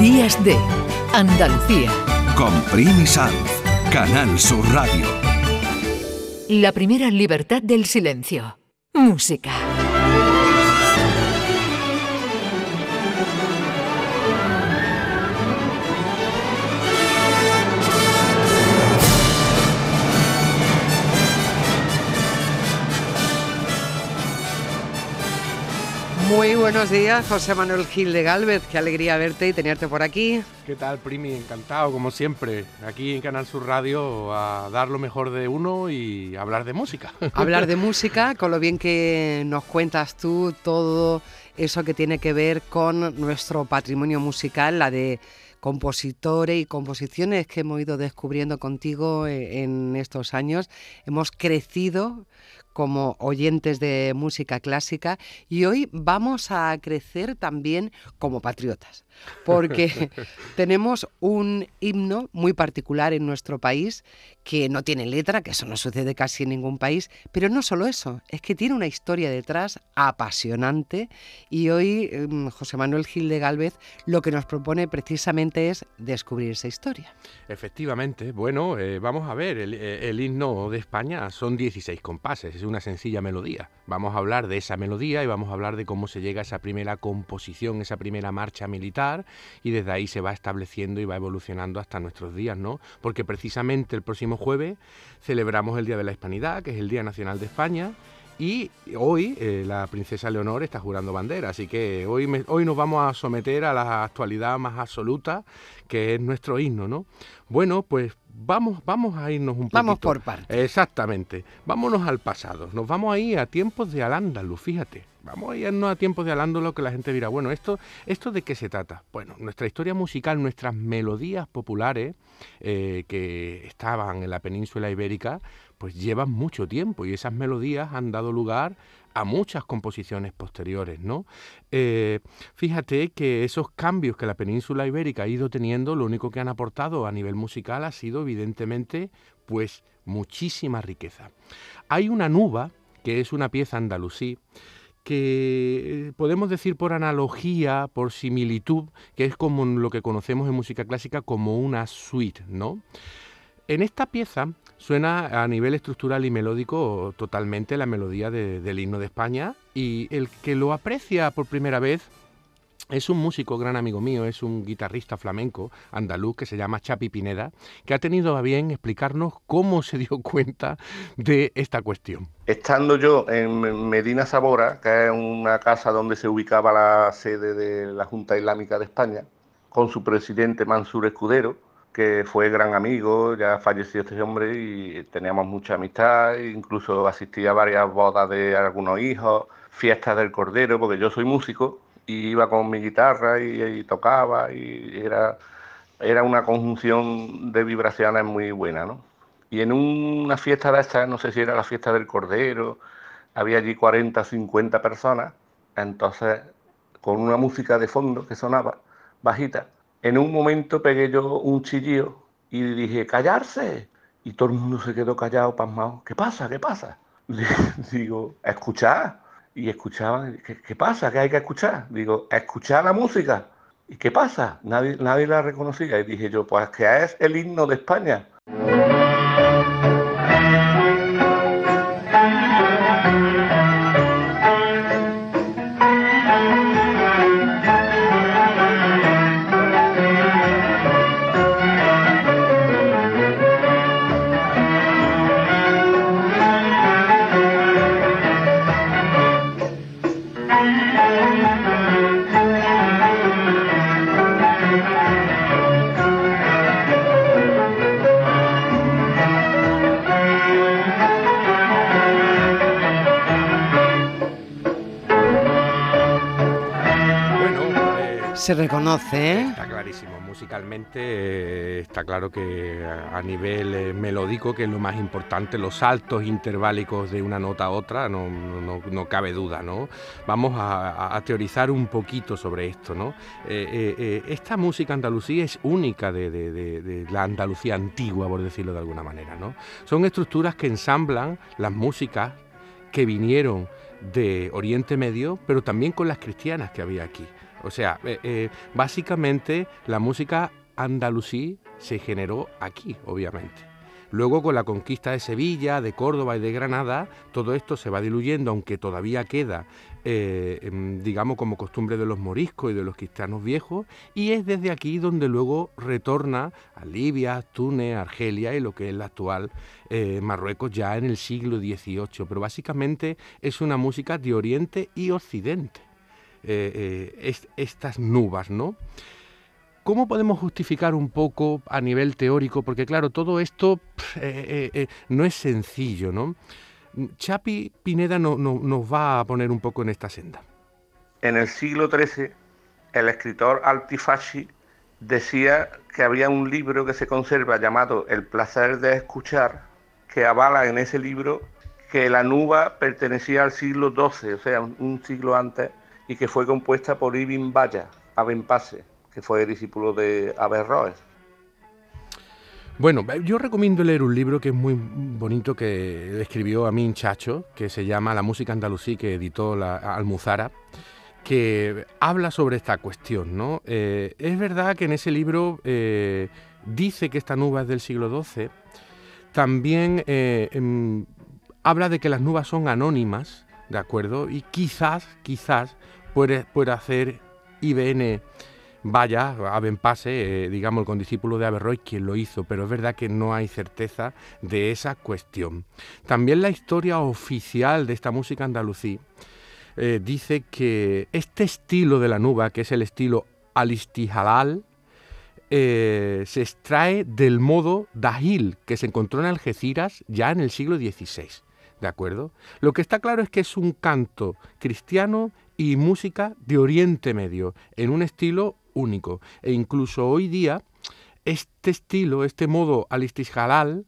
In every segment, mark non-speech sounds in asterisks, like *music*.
Días de Andalucía. Con Primi Sanz, Canal Sur Radio. La primera libertad del silencio. Música. Muy buenos días, José Manuel Gil de Galvez. Qué alegría verte y tenerte por aquí. ¿Qué tal, Primi? Encantado, como siempre, aquí en Canal Sur Radio a dar lo mejor de uno y hablar de música. *laughs* Hablar de música, con lo bien que nos cuentas tú todo eso que tiene que ver con nuestro patrimonio musical, la de compositores y composiciones que hemos ido descubriendo contigo eh, en estos años. Hemos crecido como oyentes de música clásica y hoy vamos a crecer también como patriotas, porque *laughs* tenemos un himno muy particular en nuestro país que no tiene letra, que eso no sucede casi en ningún país, pero no solo eso, es que tiene una historia detrás apasionante y hoy em, José Manuel Gil de Galvez lo que nos propone precisamente es descubrir esa historia. Efectivamente, bueno, eh, vamos a ver, el, eh, el, himno de España son 16 compases, es una sencilla melodía. Vamos a hablar de esa melodía y vamos a hablar de cómo se llega a esa primera composición, esa primera marcha militar y desde ahí se va estableciendo y va evolucionando hasta nuestros días, ¿no? Porque precisamente el próximo jueves celebramos el Día de la Hispanidad, que es el Día Nacional de España, y hoy eh, la princesa Leonor está jurando bandera, así que hoy, me, hoy nos vamos a someter a la actualidad más absoluta, que es nuestro himno, ¿no? Bueno, pues vamos, vamos a irnos un poquito. Vamos por partes. Exactamente. Vámonos al pasado. Nos vamos a ir a tiempos de Al-Ándalus, fíjate. Vamos a irnos a tiempos de Al-Ándalus que la gente dirá, bueno, ¿esto, ¿esto de qué se trata? Bueno, nuestra historia musical, nuestras melodías populares eh, que estaban en la península ibérica, pues llevan mucho tiempo y esas melodías han dado lugar a muchas composiciones posteriores, ¿no? Eh, fíjate que esos cambios que la península ibérica ha ido teniendo, lo único que han aportado a nivel musical ha sido evidentemente, pues, muchísima riqueza. Hay una nuba, que es una pieza andalusí, que podemos decir por analogía, por similitud, que es como lo que conocemos en música clásica como una suite, ¿no? En esta pieza suena a nivel estructural y melódico totalmente la melodía de, del himno de España y el que lo aprecia por primera vez es un músico, gran amigo mío, es un guitarrista flamenco andaluz que se llama Chapi Pineda, que ha tenido a bien explicarnos cómo se dio cuenta de esta cuestión. Estando yo en Medina Sabora, que es una casa donde se ubicaba la sede de la Junta Islámica de España, con su presidente Mansur Escudero, que fue gran amigo, ya falleció este hombre y teníamos mucha amistad, incluso asistía a varias bodas de algunos hijos, fiestas del Cordero, porque yo soy músico y iba con mi guitarra y, tocaba y era, era una conjunción de vibraciones muy buena, ¿no? Y en una fiesta de estas, no sé si era la fiesta del Cordero, había allí 40, 50 personas, entonces con una música de fondo que sonaba bajita, en un momento pegué yo un chillío y dije, callarse. Y todo el mundo se quedó callado, pasmado. ¿Qué pasa? ¿Qué pasa? *laughs* Digo, escuchar. Y escuchaban, ¿qué, ¿qué, pasa? ¿Qué hay que escuchar? Digo, escuchar la música. ¿Y qué pasa? Nadie, nadie la reconocía. Y dije yo, pues que es el himno de España. Se reconoce, ¿eh? Está clarísimo, musicalmente eh, está claro que a, nivel eh, melódico, que es lo más importante, los saltos interválicos de una nota a otra, no, no, no cabe duda, ¿no? Vamos a, teorizar un poquito sobre esto, ¿no? Esta música andalusí es única de, de, de, de, la Andalucía antigua, por decirlo de alguna manera, ¿no? Son estructuras que ensamblan las músicas que vinieron de Oriente Medio, pero también con las cristianas que había aquí. O sea, eh, eh, básicamente la música andalusí se generó aquí, obviamente. Luego con la conquista de Sevilla, de Córdoba y de Granada, todo esto se va diluyendo, aunque todavía queda, eh, em, digamos, como costumbre de los moriscos y de los cristianos viejos, y es desde aquí donde luego retorna a Libia, Túnez, Argelia y lo que es la actual Marruecos ya en el siglo XVIII. Pero básicamente es una música de Oriente y Occidente. Eh, estas nubes, ¿no? ¿Cómo podemos justificar un poco a nivel teórico? Porque claro, todo esto eh, eh, eh, no es sencillo, ¿no? Chapi Pineda no, nos va a poner un poco en esta senda. En el siglo XIII, el escritor Altifasci decía que había un libro que se conserva llamado El placer de escuchar, que avala en ese libro que la nuba pertenecía al siglo XII, o sea, un siglo antes, y que fue compuesta por Ibn Baya, Abenpase que fue discípulo de Averroes. Bueno, yo recomiendo leer un libro que es muy bonito que escribió Amin Chacho, que se llama La música andalusí, que editó la Almuzara, que habla sobre esta cuestión. ¿no? Eh, es verdad que en ese libro eh, dice que esta nube es del siglo XII, también eh, em, habla de que las nubes son anónimas, ¿de acuerdo? Y quizás, quizás puede, puede hacer IBN vaya, Abenpase, eh, digamos, el condiscípulo de Averroes, quien lo hizo, pero es verdad que no hay certeza de esa cuestión. También la historia oficial de esta música andalusí eh, dice que este estilo de la nuba, que es el estilo alistijalal, eh, se extrae del modo dahil que se encontró en Algeciras ya en el siglo XVI. ¿De acuerdo? Lo que está claro es que es un canto cristiano y música de Oriente Medio, en un estilo único. E incluso hoy día, este estilo, este modo alistis-halal,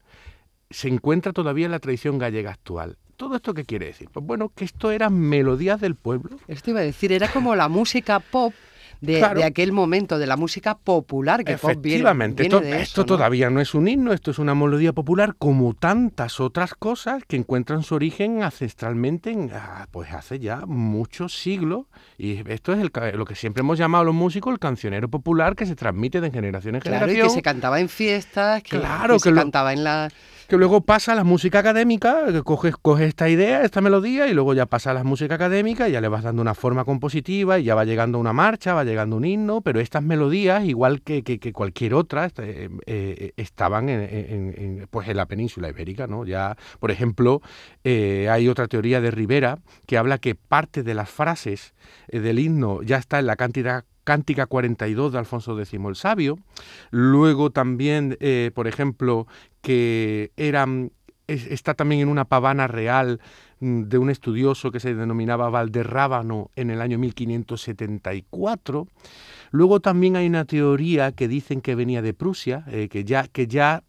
se encuentra todavía en la tradición gallega actual. ¿Todo esto qué quiere decir? Pues bueno, que esto eran melodías del pueblo. Esto iba a decir, era como la música pop de, aquel momento, de la música popular que Efectivamente, esto, esto todavía no es un himno, esto es una melodía popular como tantas otras cosas que encuentran su origen ancestralmente en, ah, pues hace ya muchos siglos. Y esto es lo que siempre hemos llamado los músicos el cancionero popular que se transmite de generación en generación. Claro, y que se cantaba en fiestas, que, claro, se cantaba en la que luego pasa a la música académica, que coges, esta idea, esta melodía, y luego ya pasa a la música académica y ya le vas dando una forma compositiva y ya va llegando una marcha, va llegando un himno, pero estas melodías, igual que, cualquier otra, eh, eh, estaban en, pues en la península ibérica. ¿no? Ya, por ejemplo, eh, hay otra teoría de Rivera que habla que parte de las frases del himno ya está en la cantidad Cántica 42 de Alfonso X el Sabio. Luego también, por ejemplo, que eran, está también en una pavana real de un estudioso que se denominaba Valderrábano en el año 1574. Luego también hay una teoría que dicen que venía de Prusia, eh, que, ya, que ya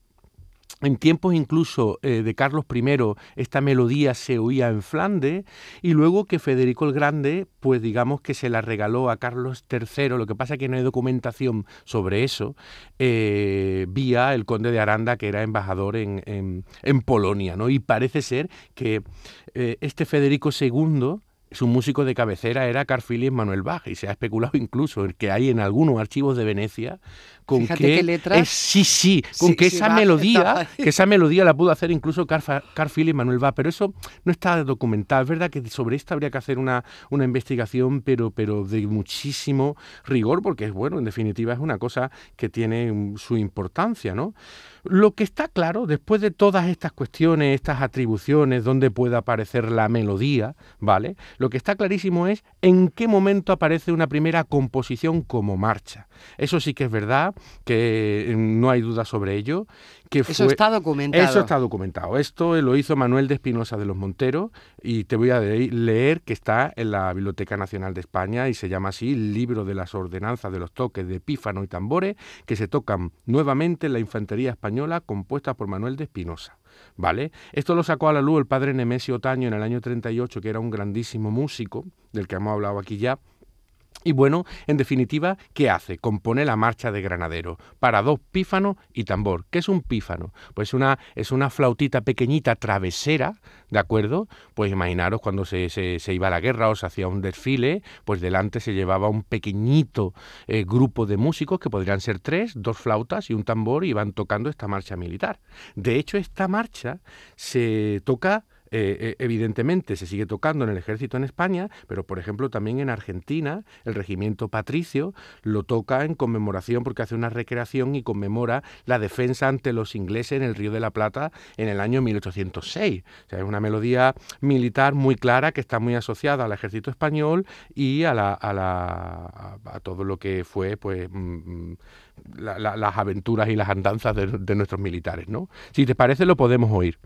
en tiempos incluso eh, de Carlos I, esta melodía se oía en Flandes y luego que Federico el Grande, pues digamos que se la regaló a Carlos III, lo que pasa es que no hay documentación sobre eso, eh, vía el conde de Aranda, que era embajador en, en, Polonia, ¿no? Y parece ser que eh, este Federico II su músico de cabecera era Carl Philipp Manuel Bach y se ha especulado incluso que hay en algunos archivos de Venecia con que sí sí con que esa melodía que esa melodía la pudo hacer incluso Carl, Carl Philipp Manuel Bach pero eso no está documentado es verdad que sobre esto habría que hacer una, una investigación pero pero de muchísimo rigor porque es bueno en definitiva es una cosa que tiene su importancia no lo que está claro, después de todas estas cuestiones, estas atribuciones, donde puede aparecer la melodía, ¿vale? Lo que está clarísimo es en qué momento aparece una primera composición como marcha. Eso sí que es verdad, que no hay duda sobre ello. Que eso está documentado. Eso está documentado. Esto lo hizo Manuel de Espinosa de los Monteros y te voy a leer que está en la Biblioteca Nacional de España y se llama así Libro de las Ordenanzas de los Toques de Pífano y Tambores que se tocan nuevamente en la Infantería Española compuesta por Manuel de Espinosa. ¿Vale? Esto lo sacó a la luz el padre Nemesio Otaño en el año 38, que era un grandísimo músico, del que hemos hablado aquí ya, Y bueno, en definitiva, ¿qué hace? Compone la marcha de granadero para dos pífanos y tambor. ¿Qué es un pífano? Pues una, es una flautita pequeñita travesera, ¿de acuerdo? Pues imaginaros cuando se, se, iba a la guerra o se hacía un desfile, pues delante se llevaba un pequeñito eh, grupo de músicos que podrían ser tres, dos flautas y un tambor y iban tocando esta marcha militar. De hecho, esta marcha se toca eh, eh, evidentemente se sigue tocando en el ejército en España, pero por ejemplo también en Argentina el regimiento patricio lo toca en conmemoración porque hace una recreación y conmemora la defensa ante los ingleses en el Río de la Plata en el año 1806. O sea, es una melodía militar muy clara que está muy asociada al ejército español y a, la, a, la, a todo lo que fue pues mm, mm, las aventuras y las andanzas de, de nuestros militares. ¿no? Si te parece lo podemos oír.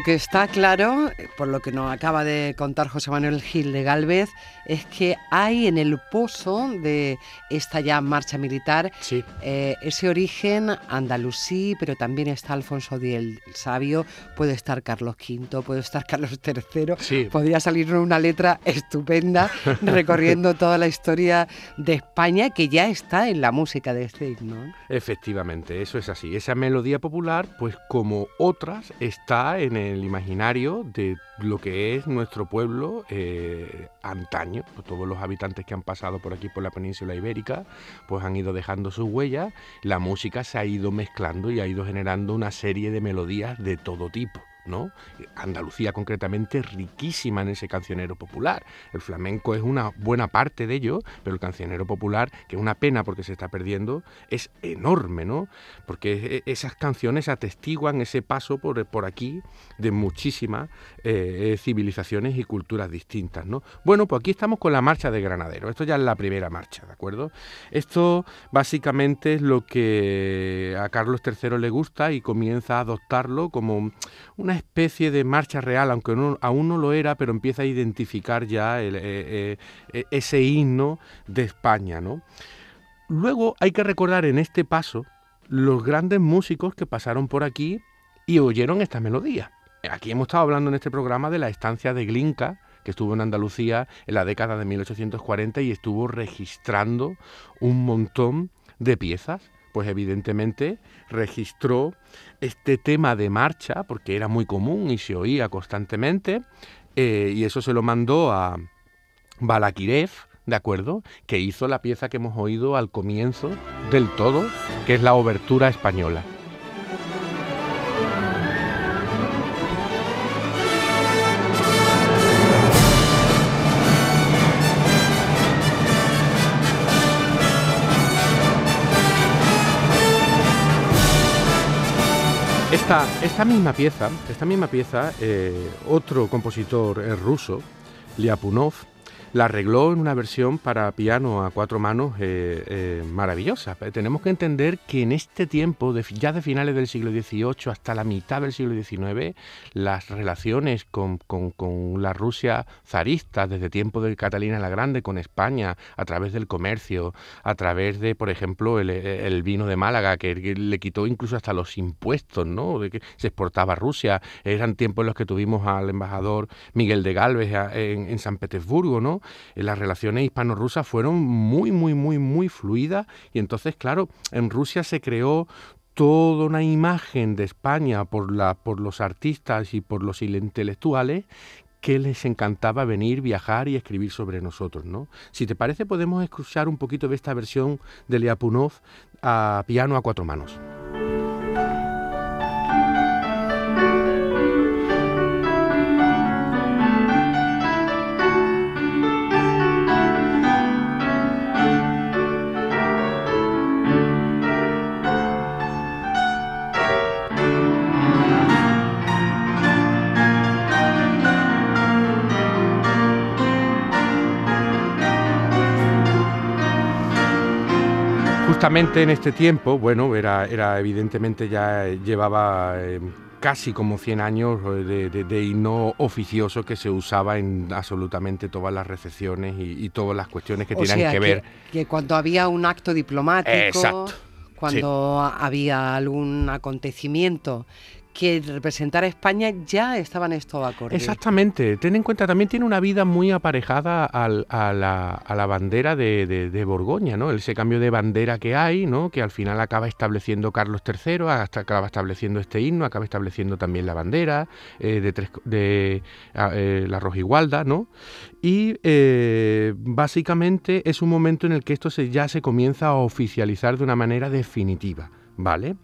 Lo que está claro, por lo que nos acaba de contar José Manuel Gil de Galvez, es que hay en el pozo de esta ya marcha militar eh, ese origen andalusí, pero también está Alfonso X el Sabio, puede estar Carlos V, puede estar Carlos III, podría salir una letra estupenda *laughs* recorriendo toda la historia de España que ya está en la música de este himno. Efectivamente, eso es así. Esa melodía popular, pues como otras, está en el imaginario de lo que es nuestro pueblo eh, antaño. Pues todos los habitantes que han pasado por aquí, por la península ibérica, pues han ido dejando sus huellas. La música se ha ido mezclando y ha ido generando una serie de melodías de todo tipo. Andalucía concretamente riquísima en ese cancionero popular. El flamenco es una buena parte de ello, pero el cancionero popular, que es una pena porque se está perdiendo, es enorme, ¿no? Porque e, esas canciones atestiguan ese paso por, por aquí de muchísimas eh, civilizaciones y culturas distintas, ¿no? Bueno, pues aquí estamos con la marcha de Granadero. Esto ya es la primera marcha, ¿de acuerdo? Esto básicamente es lo que a Carlos III le gusta y comienza a adoptarlo como una especie de marcha real, aunque aún no lo era, pero empieza a identificar ya eh, eh, eh, ese himno de España. ¿no? Luego hay que recordar en este paso los grandes músicos que pasaron por aquí y oyeron esta melodía. Aquí hemos estado hablando en este programa de la estancia de Glinka, que estuvo en Andalucía en la década de 1840 y estuvo registrando un montón de piezas pues evidentemente registró este tema de marcha, porque era muy común y se oía constantemente, eh, y eso se lo mandó a Balakirev, ¿de acuerdo? Que hizo la pieza que hemos oído al comienzo del todo, que es la obertura española. Esta, misma pieza, esta misma pieza, eh, otro compositor eh, ruso, Liapunov, la arregló en una versión para piano a cuatro manos eh, eh, maravillosa. Tenemos que entender que en este tiempo, ya de finales del siglo XVIII hasta la mitad del siglo XIX, las relaciones con, la Rusia zarista, desde tiempo de Catalina la Grande con España, a través del comercio, a través de, por ejemplo, el, vino de Málaga, que, le quitó incluso hasta los impuestos, ¿no? De que se exportaba a Rusia. Eran tiempos en los que tuvimos al embajador Miguel de Galvez en San Petersburgo, ¿no? Las relaciones hispano-rusas fueron muy, muy, muy, muy fluidas y entonces, claro, en Rusia se creó toda una imagen de España por, la, por los artistas y por los intelectuales que les encantaba venir, viajar y escribir sobre nosotros, ¿no? Si te parece, podemos escuchar un poquito de esta versión de Liapunov a piano a cuatro manos. Justamente en este tiempo, bueno, era, era evidentemente ya llevaba eh, casi como 100 años de, de, himno oficioso que se usaba en absolutamente todas las recepciones y, todas las cuestiones que tienen que, ver. Que cuando había un acto diplomático, cuando había algún acontecimiento que representar a España ya estaban estos acordes. Exactamente. Ten en cuenta, también tiene una vida muy aparejada a, la, bandera de, Borgoña, ¿no? Ese cambio de bandera que hay, ¿no? Que al final acaba estableciendo Carlos III, hasta acaba estableciendo este himno, acaba estableciendo también la bandera eh, de, tres, de eh, la rojigualda, ¿no? Y eh, básicamente es un momento en el que esto se, ya se comienza a oficializar de una manera definitiva, ¿vale?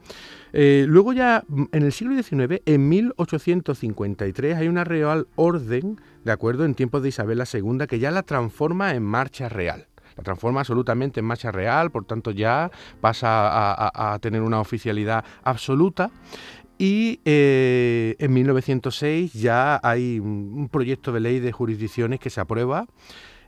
Eh, luego ya mm, en el siglo XIX, en 1853, hay una real orden, de acuerdo, en tiempos de Isabel II, que ya la transforma en marcha real la transforma absolutamente en marcha real, por tanto ya pasa a, tener una oficialidad absoluta. Y eh, en 1906 ya hay un proyecto de ley de jurisdicciones que se aprueba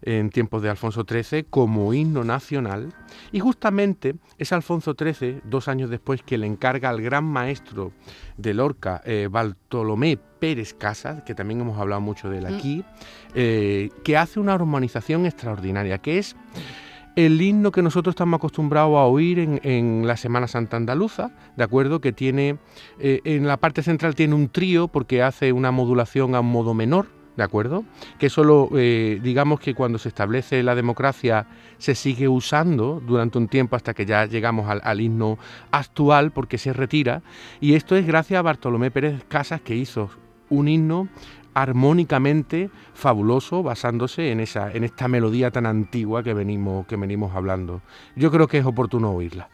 en tiempos de Alfonso XIII como himno nacional y justamente es Alfonso XIII, dos años después, que le encarga al gran maestro de Lorca, eh, Bartolomé Pérez Casas, que también hemos hablado mucho de él mm. aquí, eh, que hace una armonización extraordinaria, que es el himno que nosotros estamos acostumbrados a oír en, la Semana Santa Andaluza, ¿de acuerdo? Que tiene, eh, en la parte central tiene un trío porque hace una modulación a un modo menor, ¿de acuerdo? Que solo, eh, digamos que cuando se establece la democracia se sigue usando durante un tiempo hasta que ya llegamos al, himno actual porque se retira. Y esto es gracias a Bartolomé Pérez Casas que hizo un himno armónicamente fabuloso basándose en esa en esta melodía tan antigua que venimos que venimos hablando. Yo creo que es oportuno oírla.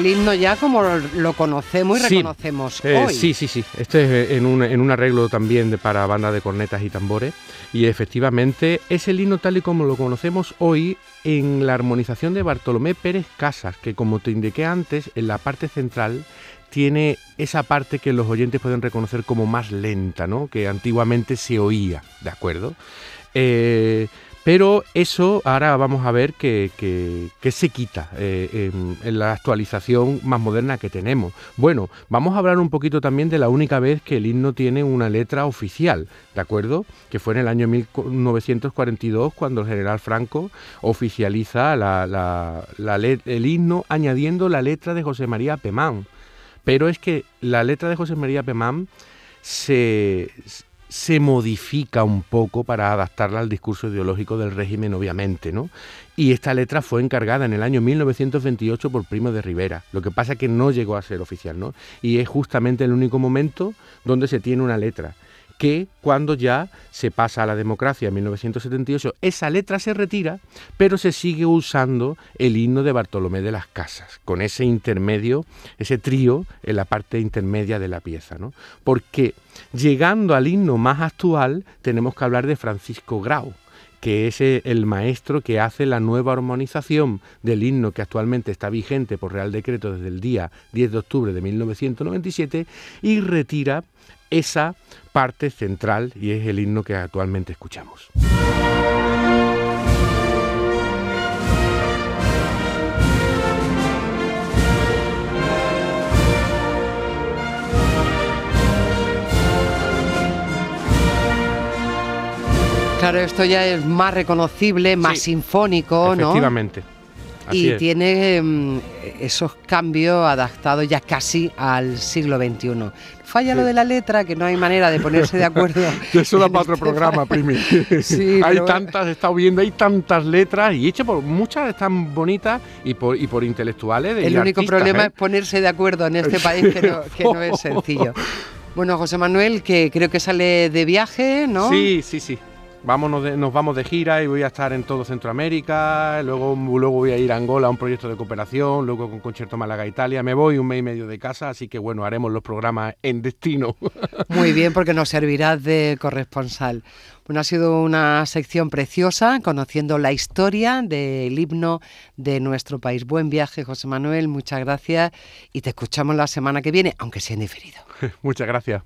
El himno ya como lo conocemos y reconocemos eh, hoy. Sí, sí, sí. Este es en un, en un arreglo también de, para banda de cornetas y tambores. Y efectivamente es el himno tal y como lo conocemos hoy en la armonización de Bartolomé Pérez Casas, que como te indiqué antes, en la parte central tiene esa parte que los oyentes pueden reconocer como más lenta, ¿no? Que antiguamente se oía, ¿de acuerdo? Eh, pero eso ahora vamos a ver que, se quita eh, en, la actualización más moderna que tenemos. Bueno, vamos a hablar un poquito también de la única vez que el himno tiene una letra oficial, ¿de acuerdo? Que fue en el año 1942 cuando el general Franco oficializa el himno añadiendo la letra de José María Pemán. Pero es que la letra de José María Pemán se, se modifica un poco para adaptarla al discurso ideológico del régimen, obviamente, ¿no? Y esta letra fue encargada en el año 1928 por Primo de Rivera. Lo que pasa es que no llegó a ser oficial, ¿no? Y es justamente el único momento donde se tiene una letra que cuando ya se pasa a la democracia en 1978, esa letra se retira, pero se sigue usando el himno de Bartolomé de las Casas, con ese intermedio, ese trío en la parte intermedia de la pieza, ¿no? Porque llegando al himno más actual, tenemos que hablar de Francisco Grau, que es el maestro que hace la nueva armonización del himno que actualmente está vigente por Real Decreto desde el día 10 de octubre de 1997 y retira esa parte central y es el himno que actualmente escuchamos. Claro, esto ya es más reconocible, más sinfónico, ¿no? Efectivamente y tiene mm, esos cambios adaptados ya casi al siglo XXI. Falla lo de la letra, que no hay manera de ponerse de acuerdo. *laughs* Eso da para otro este programa, Primi. *laughs* *laughs* hay tantas, he estado viendo, hay tantas letras y hecho por muchas están bonitas y por, y por intelectuales. El único problema ¿eh? es ponerse de acuerdo en este país, que no, que no es sencillo. Bueno, José Manuel, que creo que sale de viaje, ¿no? Sí, sí, sí. Vámonos de- nos vamos de gira y voy a estar en todo Centroamérica, luego, luego voy a ir a Angola a un proyecto de cooperación, luego con Concierto Málaga Italia, me voy un mes y medio de casa, así que bueno, haremos los programas en destino. *laughs* Muy bien, porque nos servirás de corresponsal. Bueno, ha sido una sección preciosa, conociendo la historia del himno de nuestro país. Buen viaje, José Manuel, muchas gracias y te escuchamos la semana que viene, aunque sea en diferido. *laughs* Muchas gracias.